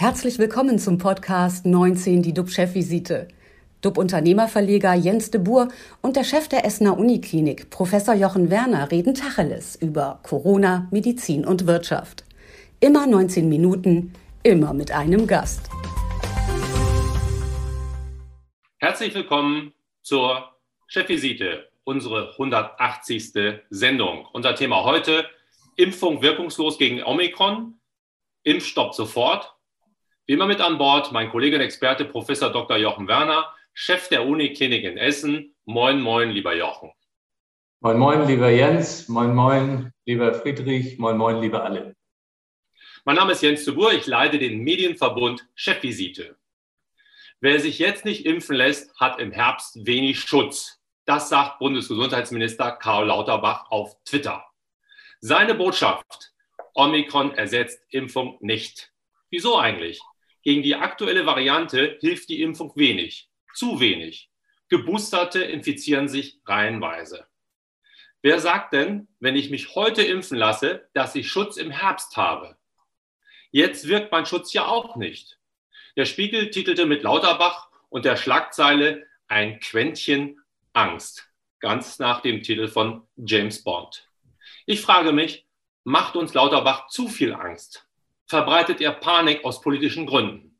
Herzlich willkommen zum Podcast 19, die DUB-Chefvisite. DUB-Unternehmerverleger Jens de Boer und der Chef der Essener Uniklinik, Professor Jochen Werner, reden Tacheles über Corona, Medizin und Wirtschaft. Immer 19 Minuten, immer mit einem Gast. Herzlich willkommen zur Chefvisite, unsere 180. Sendung. Unser Thema heute: Impfung wirkungslos gegen Omikron, Impfstopp sofort. Wie immer mit an Bord mein Kollege und Experte Professor Dr. Jochen Werner, Chef der Uniklinik in Essen. Moin, moin, lieber Jochen. Moin, moin, lieber Jens. Moin, moin, lieber Friedrich. Moin, moin, liebe alle. Mein Name ist Jens Boer. Ich leite den Medienverbund Chefvisite. Wer sich jetzt nicht impfen lässt, hat im Herbst wenig Schutz. Das sagt Bundesgesundheitsminister Karl Lauterbach auf Twitter. Seine Botschaft, Omikron ersetzt Impfung nicht. Wieso eigentlich? Gegen die aktuelle Variante hilft die Impfung wenig, zu wenig. Geboosterte infizieren sich reihenweise. Wer sagt denn, wenn ich mich heute impfen lasse, dass ich Schutz im Herbst habe? Jetzt wirkt mein Schutz ja auch nicht. Der Spiegel titelte mit Lauterbach und der Schlagzeile ein Quäntchen Angst, ganz nach dem Titel von James Bond. Ich frage mich, macht uns Lauterbach zu viel Angst? Verbreitet er Panik aus politischen Gründen?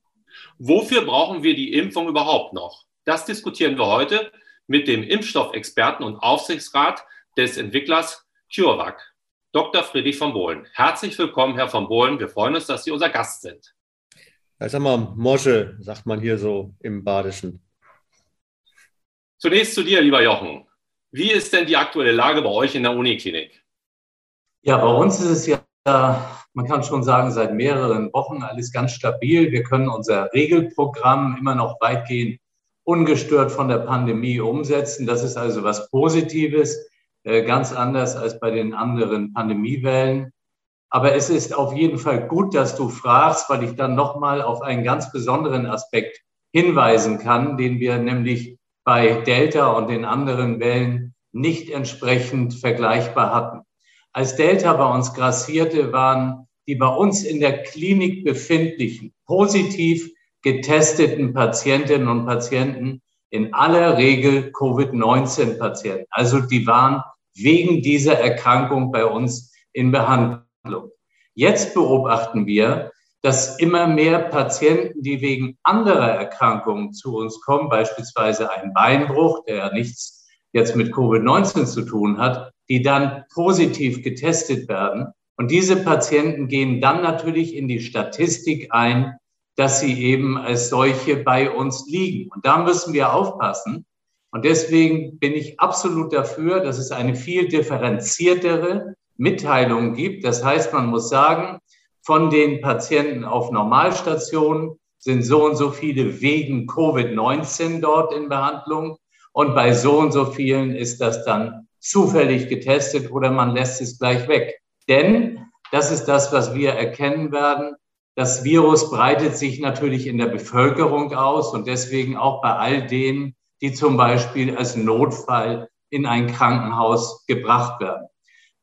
Wofür brauchen wir die Impfung überhaupt noch? Das diskutieren wir heute mit dem Impfstoffexperten und Aufsichtsrat des Entwicklers CureVac, Dr. Friedrich von Bohlen. Herzlich willkommen, Herr von Bohlen. Wir freuen uns, dass Sie unser Gast sind. Ja, sag mal, Mosche, sagt man hier so im Badischen. Zunächst zu dir, lieber Jochen. Wie ist denn die aktuelle Lage bei euch in der Uniklinik? Ja, bei uns ist es ja, man kann schon sagen, seit mehreren Wochen alles ganz stabil. Wir können unser Regelprogramm immer noch weitgehend ungestört von der Pandemie umsetzen. Das ist also was Positives, äh, ganz anders als bei den anderen Pandemiewellen. Aber es ist auf jeden Fall gut, dass du fragst, weil ich dann nochmal auf einen ganz besonderen Aspekt hinweisen kann, den wir nämlich bei Delta und den anderen Wellen nicht entsprechend vergleichbar hatten. Als Delta bei uns grassierte, waren die bei uns in der Klinik befindlichen, positiv getesteten Patientinnen und Patienten in aller Regel Covid-19-Patienten. Also die waren wegen dieser Erkrankung bei uns in Behandlung. Jetzt beobachten wir, dass immer mehr Patienten, die wegen anderer Erkrankungen zu uns kommen, beispielsweise ein Beinbruch, der ja nichts jetzt mit Covid-19 zu tun hat, die dann positiv getestet werden. Und diese Patienten gehen dann natürlich in die Statistik ein, dass sie eben als solche bei uns liegen. Und da müssen wir aufpassen. Und deswegen bin ich absolut dafür, dass es eine viel differenziertere Mitteilung gibt. Das heißt, man muss sagen, von den Patienten auf Normalstationen sind so und so viele wegen Covid-19 dort in Behandlung. Und bei so und so vielen ist das dann zufällig getestet oder man lässt es gleich weg. Denn das ist das, was wir erkennen werden. Das Virus breitet sich natürlich in der Bevölkerung aus und deswegen auch bei all denen, die zum Beispiel als Notfall in ein Krankenhaus gebracht werden.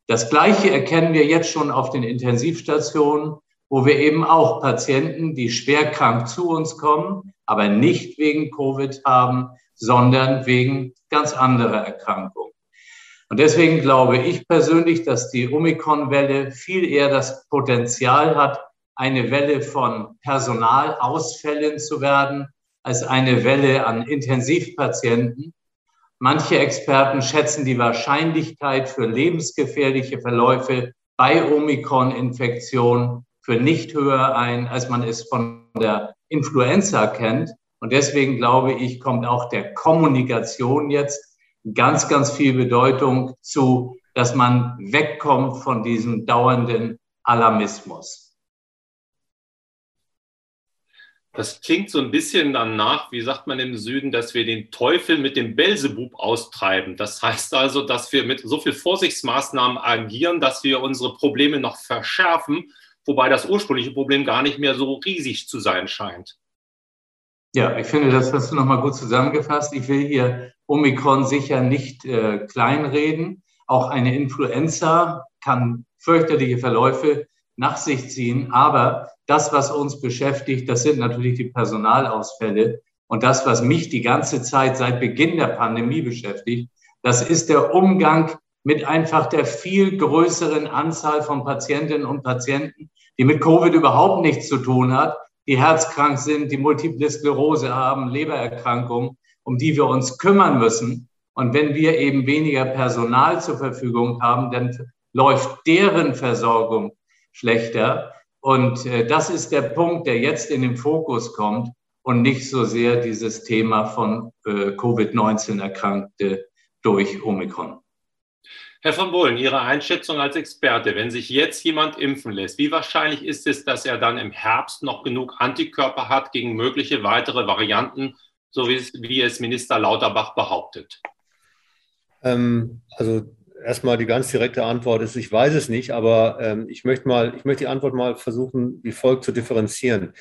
Das Gleiche erkennen wir jetzt schon auf den Intensivstationen, wo wir eben auch Patienten, die schwer krank zu uns kommen, aber nicht wegen Covid haben, sondern wegen ganz anderer Erkrankungen. Und deswegen glaube ich persönlich, dass die Omikron-Welle viel eher das Potenzial hat, eine Welle von Personalausfällen zu werden, als eine Welle an Intensivpatienten. Manche Experten schätzen die Wahrscheinlichkeit für lebensgefährliche Verläufe bei Omikron-Infektion für nicht höher ein, als man es von der Influenza kennt. Und deswegen glaube ich, kommt auch der Kommunikation jetzt ganz, ganz viel Bedeutung zu, dass man wegkommt von diesem dauernden Alarmismus. Das klingt so ein bisschen danach, wie sagt man im Süden, dass wir den Teufel mit dem Belzebub austreiben. Das heißt also, dass wir mit so viel Vorsichtsmaßnahmen agieren, dass wir unsere Probleme noch verschärfen, wobei das ursprüngliche Problem gar nicht mehr so riesig zu sein scheint. Ja, ich finde, das hast du nochmal gut zusammengefasst. Ich will hier Omikron sicher nicht äh, kleinreden. Auch eine Influenza kann fürchterliche Verläufe nach sich ziehen. Aber das, was uns beschäftigt, das sind natürlich die Personalausfälle. Und das, was mich die ganze Zeit seit Beginn der Pandemie beschäftigt, das ist der Umgang mit einfach der viel größeren Anzahl von Patientinnen und Patienten, die mit Covid überhaupt nichts zu tun hat, die herzkrank sind, die Multiple Sklerose haben, Lebererkrankungen, um die wir uns kümmern müssen. Und wenn wir eben weniger Personal zur Verfügung haben, dann läuft deren Versorgung schlechter. Und äh, das ist der Punkt, der jetzt in den Fokus kommt und nicht so sehr dieses Thema von äh, Covid-19-Erkrankte durch Omikron. Herr von Bohlen, Ihre Einschätzung als Experte, wenn sich jetzt jemand impfen lässt, wie wahrscheinlich ist es, dass er dann im Herbst noch genug Antikörper hat gegen mögliche weitere Varianten, so wie es, wie es Minister Lauterbach behauptet? Ähm, also erstmal die ganz direkte Antwort ist, ich weiß es nicht, aber ähm, ich, möchte mal, ich möchte die Antwort mal versuchen, wie folgt zu differenzieren.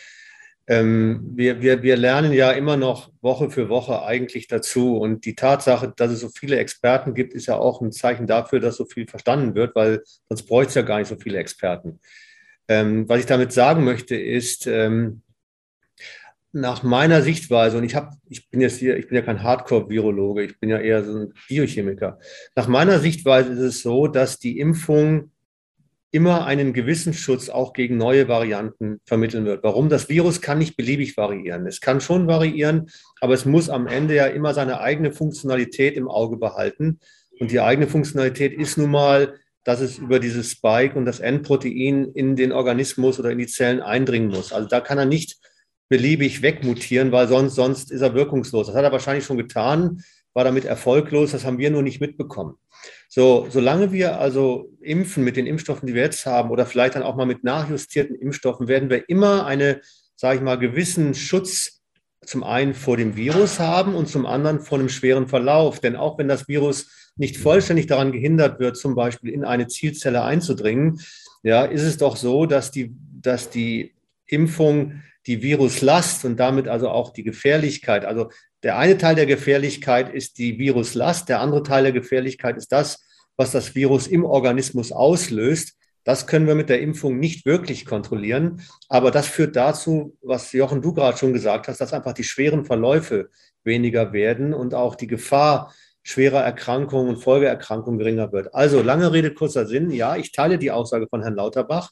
Ähm, wir, wir, wir lernen ja immer noch Woche für Woche eigentlich dazu. Und die Tatsache, dass es so viele Experten gibt, ist ja auch ein Zeichen dafür, dass so viel verstanden wird, weil sonst bräuchte es ja gar nicht so viele Experten. Ähm, was ich damit sagen möchte, ist, ähm, nach meiner Sichtweise, und ich habe, ich bin jetzt hier, ich bin ja kein Hardcore-Virologe, ich bin ja eher so ein Biochemiker. Nach meiner Sichtweise ist es so, dass die Impfung immer einen gewissen Schutz auch gegen neue Varianten vermitteln wird. Warum? Das Virus kann nicht beliebig variieren. Es kann schon variieren, aber es muss am Ende ja immer seine eigene Funktionalität im Auge behalten. Und die eigene Funktionalität ist nun mal, dass es über dieses Spike und das N-Protein in den Organismus oder in die Zellen eindringen muss. Also da kann er nicht beliebig wegmutieren, weil sonst, sonst ist er wirkungslos. Das hat er wahrscheinlich schon getan, war damit erfolglos. Das haben wir nur nicht mitbekommen. So, solange wir also impfen mit den Impfstoffen, die wir jetzt haben, oder vielleicht dann auch mal mit nachjustierten Impfstoffen, werden wir immer eine, sage ich mal, gewissen Schutz zum einen vor dem Virus haben und zum anderen vor einem schweren Verlauf. Denn auch wenn das Virus nicht vollständig daran gehindert wird, zum Beispiel in eine Zielzelle einzudringen, ja, ist es doch so, dass die, dass die Impfung die Viruslast und damit also auch die Gefährlichkeit, also der eine Teil der Gefährlichkeit ist die Viruslast, der andere Teil der Gefährlichkeit ist das, was das Virus im Organismus auslöst. Das können wir mit der Impfung nicht wirklich kontrollieren. Aber das führt dazu, was Jochen, du gerade schon gesagt hast, dass einfach die schweren Verläufe weniger werden und auch die Gefahr schwerer Erkrankungen und Folgeerkrankungen geringer wird. Also lange Rede, kurzer Sinn. Ja, ich teile die Aussage von Herrn Lauterbach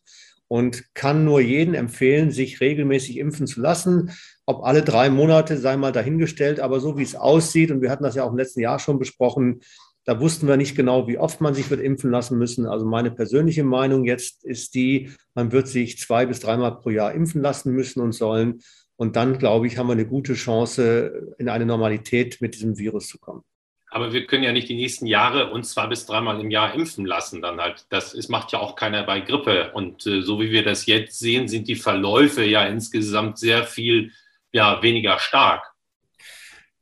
und kann nur jeden empfehlen, sich regelmäßig impfen zu lassen. Ob alle drei Monate sei mal dahingestellt, aber so wie es aussieht, und wir hatten das ja auch im letzten Jahr schon besprochen, da wussten wir nicht genau, wie oft man sich wird impfen lassen müssen. Also meine persönliche Meinung jetzt ist die, man wird sich zwei bis dreimal pro Jahr impfen lassen müssen und sollen. Und dann, glaube ich, haben wir eine gute Chance, in eine Normalität mit diesem Virus zu kommen. Aber wir können ja nicht die nächsten Jahre uns zwei bis dreimal im Jahr impfen lassen dann halt. Das ist, macht ja auch keiner bei Grippe. Und äh, so wie wir das jetzt sehen, sind die Verläufe ja insgesamt sehr viel ja, weniger stark.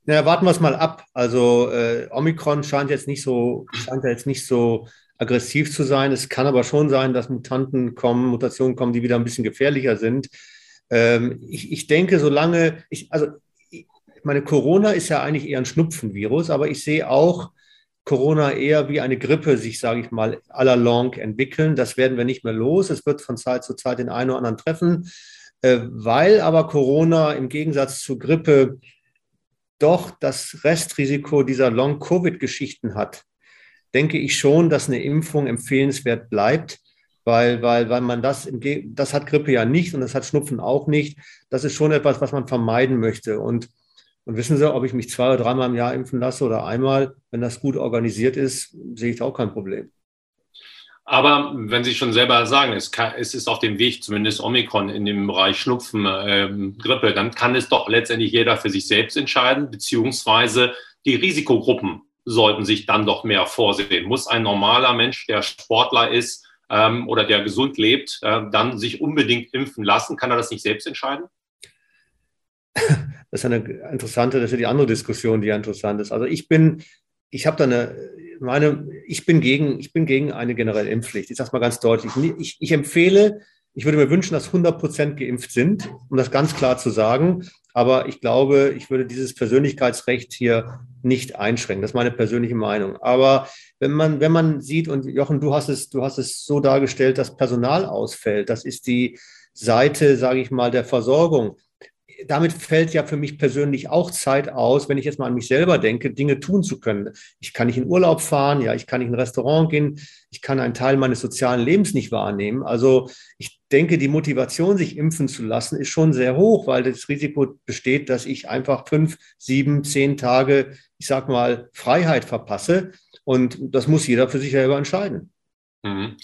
Na, warten wir es mal ab. Also äh, Omikron scheint jetzt nicht so, scheint jetzt nicht so aggressiv zu sein. Es kann aber schon sein, dass Mutanten kommen, Mutationen kommen, die wieder ein bisschen gefährlicher sind. Ähm, ich, ich denke, solange ich, also ich meine, Corona ist ja eigentlich eher ein Schnupfenvirus, aber ich sehe auch Corona eher wie eine Grippe sich, sage ich mal, à la longue entwickeln. Das werden wir nicht mehr los. Es wird von Zeit zu Zeit den einen oder anderen treffen. Äh, weil aber Corona im Gegensatz zu Grippe doch das Restrisiko dieser Long-Covid-Geschichten hat, denke ich schon, dass eine Impfung empfehlenswert bleibt, weil, weil, weil man das, das hat Grippe ja nicht und das hat Schnupfen auch nicht. Das ist schon etwas, was man vermeiden möchte. Und und wissen Sie, ob ich mich zwei oder dreimal im Jahr impfen lasse oder einmal, wenn das gut organisiert ist, sehe ich da auch kein Problem. Aber wenn Sie schon selber sagen, es, kann, es, ist auf dem Weg, zumindest Omikron in dem Bereich Schnupfen, ähm, Grippe, dann kann es doch letztendlich jeder für sich selbst entscheiden, beziehungsweise die Risikogruppen sollten sich dann doch mehr vorsehen. Muss ein normaler Mensch, der Sportler ist ähm, oder der gesund lebt, äh, dann sich unbedingt impfen lassen? Kann er das nicht selbst entscheiden? Das ist eine interessante, das ist die andere Diskussion, die interessant ist. Also ich bin, ich habe da eine, meine, ich bin gegen, ich bin gegen eine generelle Impfpflicht. Ich sage es mal ganz deutlich. Ich, ich empfehle Ich würde mir wünschen, dass 100 Prozent geimpft sind, um das ganz klar zu sagen. Aber ich glaube, ich würde dieses Persönlichkeitsrecht hier nicht einschränken. Das ist meine persönliche Meinung. Aber wenn man, wenn man sieht, und Jochen, du hast es, du hast es so dargestellt, dass Personal ausfällt, das ist die Seite, sage ich mal, der Versorgung damit fällt ja für mich persönlich auch Zeit aus, wenn ich jetzt mal an mich selber denke, Dinge tun zu können. Ich kann nicht in Urlaub fahren, ja, ich kann nicht in ein Restaurant gehen, ich kann einen Teil meines sozialen Lebens nicht wahrnehmen. Also ich denke, die Motivation, sich impfen zu lassen, ist schon sehr hoch, weil das Risiko besteht, dass ich einfach fünf, sieben, zehn Tage, ich sag mal, Freiheit verpasse. Und das muss jeder für sich selber entscheiden. Mhm.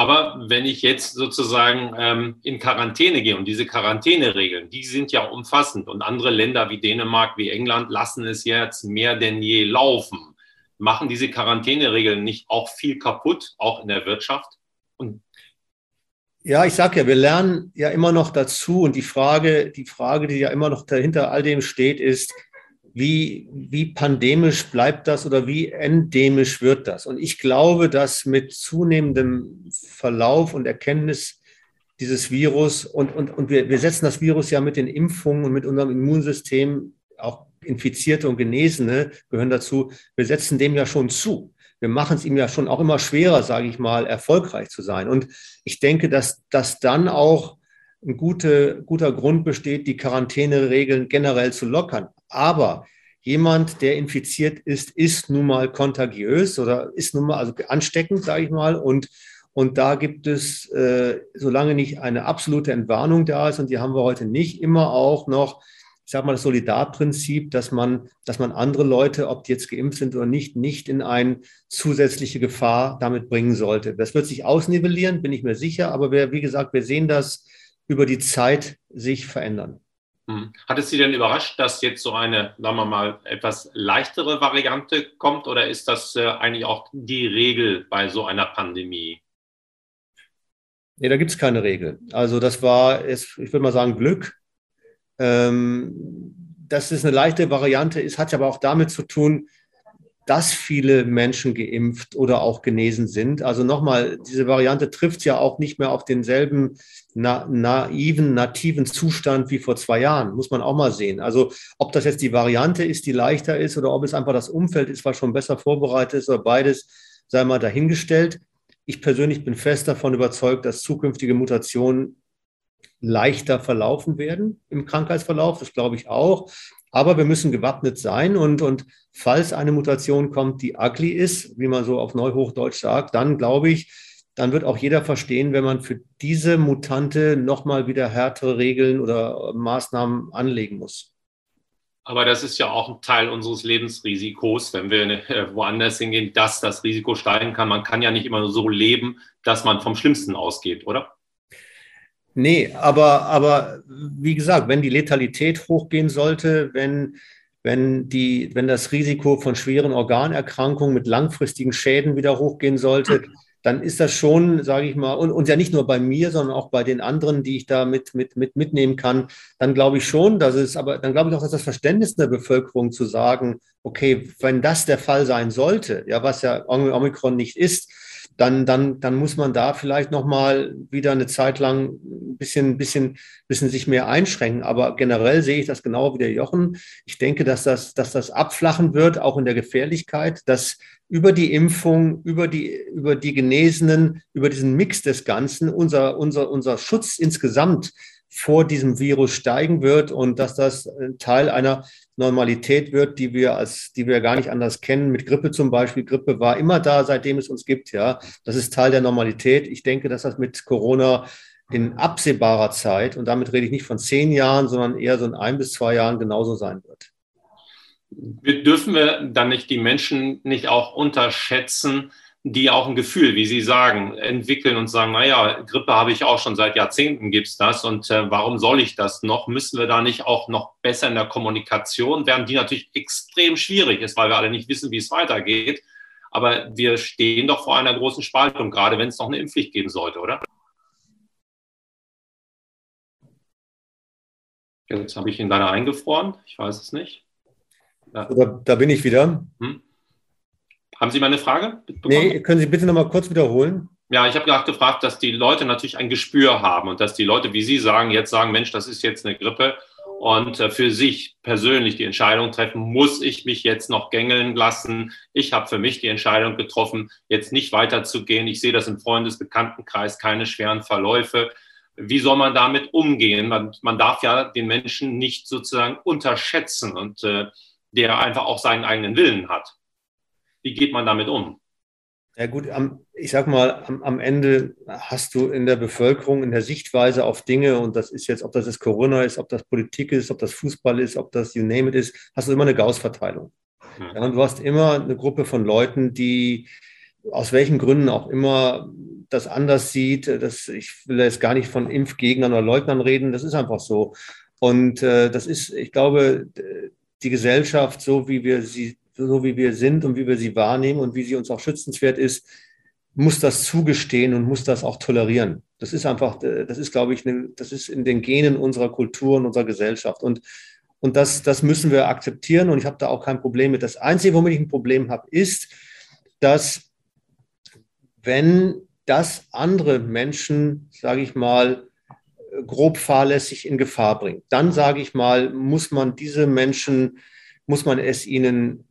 Aber wenn ich jetzt sozusagen ähm, in Quarantäne gehe und diese Quarantäneregeln, die sind ja umfassend und andere Länder wie Dänemark, wie England lassen es jetzt mehr denn je laufen. Machen diese Quarantäneregeln nicht auch viel kaputt, auch in der Wirtschaft? Und ja, ich sage ja, wir lernen ja immer noch dazu und die Frage, die Frage, die ja immer noch dahinter all dem steht, ist, wie, wie pandemisch bleibt das oder wie endemisch wird das? Und ich glaube, dass mit zunehmendem Verlauf und Erkenntnis dieses Virus und, und, und wir, wir setzen das Virus ja mit den Impfungen und mit unserem Immunsystem, auch Infizierte und Genesene gehören dazu, wir setzen dem ja schon zu. Wir machen es ihm ja schon auch immer schwerer, sage ich mal, erfolgreich zu sein. Und ich denke, dass das dann auch ein gute, guter Grund besteht, die Quarantäneregeln generell zu lockern. Aber jemand, der infiziert ist, ist nun mal kontagiös oder ist nun mal also ansteckend, sage ich mal. Und, und da gibt es, äh, solange nicht eine absolute Entwarnung da ist, und die haben wir heute nicht, immer auch noch, ich sage mal, das Solidarprinzip, dass man, dass man andere Leute, ob die jetzt geimpft sind oder nicht, nicht in eine zusätzliche Gefahr damit bringen sollte. Das wird sich ausnivellieren, bin ich mir sicher. Aber wir, wie gesagt, wir sehen das über die Zeit sich verändern. Hm. Hat es Sie denn überrascht, dass jetzt so eine, sagen wir mal, etwas leichtere Variante kommt oder ist das äh, eigentlich auch die Regel bei so einer Pandemie? Nee, da gibt es keine Regel. Also das war, ich würde mal sagen, Glück. Ähm, dass es eine leichte Variante ist, hat aber auch damit zu tun, dass viele Menschen geimpft oder auch genesen sind. Also nochmal, diese Variante trifft ja auch nicht mehr auf denselben na, naiven, nativen Zustand wie vor zwei Jahren, muss man auch mal sehen. Also ob das jetzt die Variante ist, die leichter ist oder ob es einfach das Umfeld ist, was schon besser vorbereitet ist oder beides, sei mal dahingestellt. Ich persönlich bin fest davon überzeugt, dass zukünftige Mutationen leichter verlaufen werden im Krankheitsverlauf. Das glaube ich auch. Aber wir müssen gewappnet sein und, und falls eine Mutation kommt, die ugly ist, wie man so auf Neuhochdeutsch sagt, dann glaube ich, dann wird auch jeder verstehen, wenn man für diese Mutante nochmal wieder härtere Regeln oder Maßnahmen anlegen muss. Aber das ist ja auch ein Teil unseres Lebensrisikos, wenn wir äh, woanders hingehen, dass das Risiko steigen kann. Man kann ja nicht immer nur so leben, dass man vom Schlimmsten ausgeht, oder? Nee, aber, aber wie gesagt, wenn die Letalität hochgehen sollte, wenn, wenn, die, wenn das Risiko von schweren Organerkrankungen mit langfristigen Schäden wieder hochgehen sollte, dann ist das schon, sage ich mal, und, und ja nicht nur bei mir, sondern auch bei den anderen, die ich da mit, mit, mit mitnehmen kann, dann glaube ich schon, dass es, aber dann glaube ich auch, dass das Verständnis der Bevölkerung zu sagen, okay, wenn das der Fall sein sollte, ja, was ja Omikron nicht ist, dann, dann, dann muss man da vielleicht nochmal wieder eine Zeit lang ein bisschen, bisschen, bisschen sich mehr einschränken. Aber generell sehe ich das genau wie der Jochen. Ich denke, dass das, dass das abflachen wird, auch in der Gefährlichkeit, dass über die Impfung, über die, über die Genesenen, über diesen Mix des Ganzen unser, unser, unser Schutz insgesamt vor diesem Virus steigen wird und dass das Teil einer Normalität wird, die wir als, die wir gar nicht anders kennen. Mit Grippe zum Beispiel. Grippe war immer da, seitdem es uns gibt. Ja, das ist Teil der Normalität. Ich denke, dass das mit Corona in absehbarer Zeit, und damit rede ich nicht von zehn Jahren, sondern eher so in ein bis zwei Jahren genauso sein wird. Dürfen wir dann nicht die Menschen nicht auch unterschätzen, die auch ein Gefühl, wie Sie sagen, entwickeln und sagen, naja, Grippe habe ich auch schon seit Jahrzehnten gibt's das und äh, warum soll ich das noch? Müssen wir da nicht auch noch besser in der Kommunikation werden, die natürlich extrem schwierig ist, weil wir alle nicht wissen, wie es weitergeht. Aber wir stehen doch vor einer großen Spaltung, gerade wenn es noch eine Impfpflicht geben sollte, oder? Jetzt habe ich ihn leider eingefroren. Ich weiß es nicht. Ja. Da, da, bin ich wieder. Hm? Haben Sie meine Frage? Nee, können Sie bitte noch mal kurz wiederholen? Ja, ich habe gerade gefragt, dass die Leute natürlich ein Gespür haben und dass die Leute, wie Sie sagen, jetzt sagen, Mensch, das ist jetzt eine Grippe und äh, für sich persönlich die Entscheidung treffen, muss ich mich jetzt noch gängeln lassen? Ich habe für mich die Entscheidung getroffen, jetzt nicht weiterzugehen. Ich sehe das im Freundesbekanntenkreis, keine schweren Verläufe. Wie soll man damit umgehen? Man, man darf ja den Menschen nicht sozusagen unterschätzen und äh, der einfach auch seinen eigenen Willen hat. Wie geht man damit um? Ja gut, am, ich sag mal, am, am, Ende hast du in der Bevölkerung, in der Sichtweise auf Dinge, und das ist jetzt, ob das jetzt Corona ist, ob das Politik ist, ob das Fußball ist, ob das you name it ist, hast du immer eine Gaußverteilung. Mhm. Ja, du hast immer eine Gruppe von Leuten, die aus welchen Gründen auch immer das anders sieht. Das, ich will jetzt gar nicht von Impfgegnern oder Leugnern reden, das ist einfach so. Und äh, das ist, ich glaube, die Gesellschaft, so wie wir sie so wie wir sind und wie wir sie wahrnehmen und wie sie uns auch schützenswert ist, muss das zugestehen und muss das auch tolerieren. Das ist einfach, das ist, glaube ich, eine, das ist in den Genen unserer Kultur und unserer Gesellschaft. Und, und das, das müssen wir akzeptieren und ich habe da auch kein Problem mit. Das Einzige, womit ich ein Problem habe, ist, dass wenn das andere Menschen, sage ich mal, grob fahrlässig in Gefahr bringt, dann sage ich mal, muss man diese Menschen, muss man es ihnen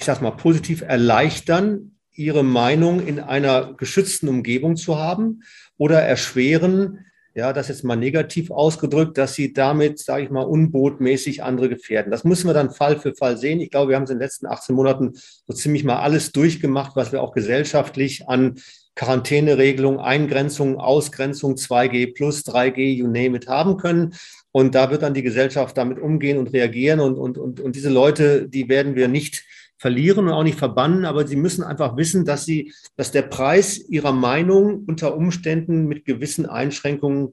ich sage mal, positiv erleichtern, ihre Meinung in einer geschützten Umgebung zu haben oder erschweren, ja, das jetzt mal negativ ausgedrückt, dass sie damit, sage ich mal, unbotmäßig andere gefährden. Das müssen wir dann Fall für Fall sehen. Ich glaube, wir haben es in den letzten 18 Monaten so ziemlich mal alles durchgemacht, was wir auch gesellschaftlich an Quarantäneregelungen, Eingrenzungen, Ausgrenzung, 2G plus, 3G, you name it, haben können. Und da wird dann die Gesellschaft damit umgehen und reagieren. Und, und, und, und diese Leute, die werden wir nicht verlieren und auch nicht verbannen, aber sie müssen einfach wissen, dass sie, dass der Preis ihrer Meinung unter Umständen mit gewissen Einschränkungen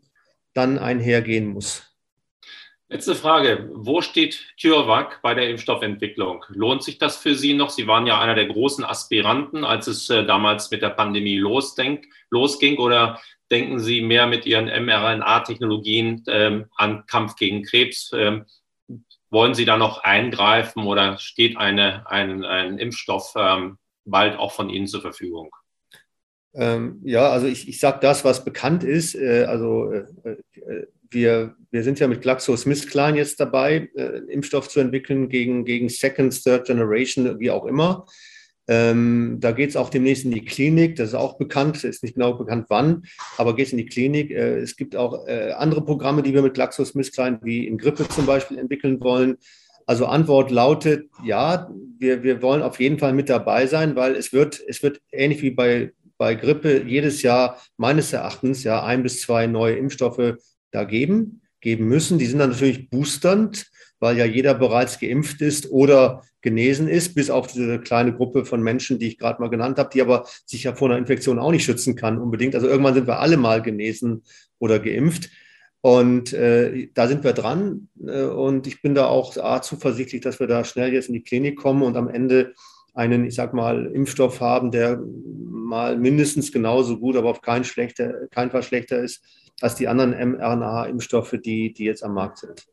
dann einhergehen muss. Letzte Frage. Wo steht CureVac bei der Impfstoffentwicklung? Lohnt sich das für Sie noch? Sie waren ja einer der großen Aspiranten, als es äh, damals mit der Pandemie losging. Oder denken Sie mehr mit Ihren mRNA-Technologien ähm, an Kampf gegen Krebs? Ähm, wollen Sie da noch eingreifen oder steht eine, ein, ein Impfstoff ähm, bald auch von Ihnen zur Verfügung? Ähm, ja, also ich, ich sage das, was bekannt ist. Äh, also äh, äh, wir, wir sind ja mit GlaxoSmithKline jetzt dabei, äh, Impfstoff zu entwickeln gegen, gegen Second, Third Generation, wie auch immer. Ähm, da geht es auch demnächst in die Klinik. Das ist auch bekannt, ist nicht genau bekannt wann, aber geht es in die Klinik. Äh, es gibt auch äh, andere Programme, die wir mit GlaxoSmithKline wie in Grippe zum Beispiel entwickeln wollen. Also Antwort lautet, ja, wir, wir wollen auf jeden Fall mit dabei sein, weil es wird, es wird ähnlich wie bei, bei Grippe jedes Jahr meines Erachtens ja ein bis zwei neue Impfstoffe da geben, geben müssen. Die sind dann natürlich boosternd weil ja jeder bereits geimpft ist oder genesen ist, bis auf diese kleine Gruppe von Menschen, die ich gerade mal genannt habe, die aber sich ja vor einer Infektion auch nicht schützen kann unbedingt. Also irgendwann sind wir alle mal genesen oder geimpft. Und äh, da sind wir dran. Äh, und ich bin da auch A, zuversichtlich, dass wir da schnell jetzt in die Klinik kommen und am Ende einen, ich sag mal, Impfstoff haben, der mal mindestens genauso gut, aber auf keinen, schlechter, keinen Fall schlechter ist als die anderen mRNA-Impfstoffe, die, die jetzt am Markt sind.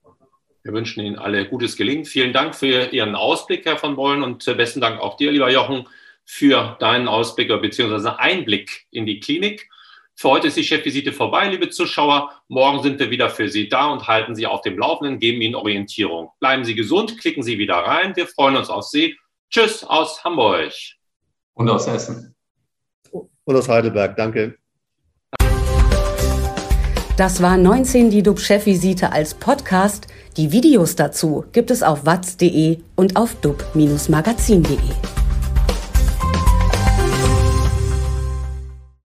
Wir wünschen Ihnen alle gutes Gelingen. Vielen Dank für Ihren Ausblick, Herr von Bollen, und äh, besten Dank auch dir, lieber Jochen, für deinen Ausblick bzw. Einblick in die Klinik. Für heute ist die Chefvisite vorbei, liebe Zuschauer. Morgen sind wir wieder für Sie da und halten Sie auf dem Laufenden, geben Ihnen Orientierung. Bleiben Sie gesund, klicken Sie wieder rein. Wir freuen uns auf Sie. Tschüss aus Hamburg. Und aus Essen. Und aus Heidelberg. Danke. Das war 19 die DUB-Chefvisite als Podcast. Die Videos dazu gibt es auf watz.de und auf dub-magazin.de.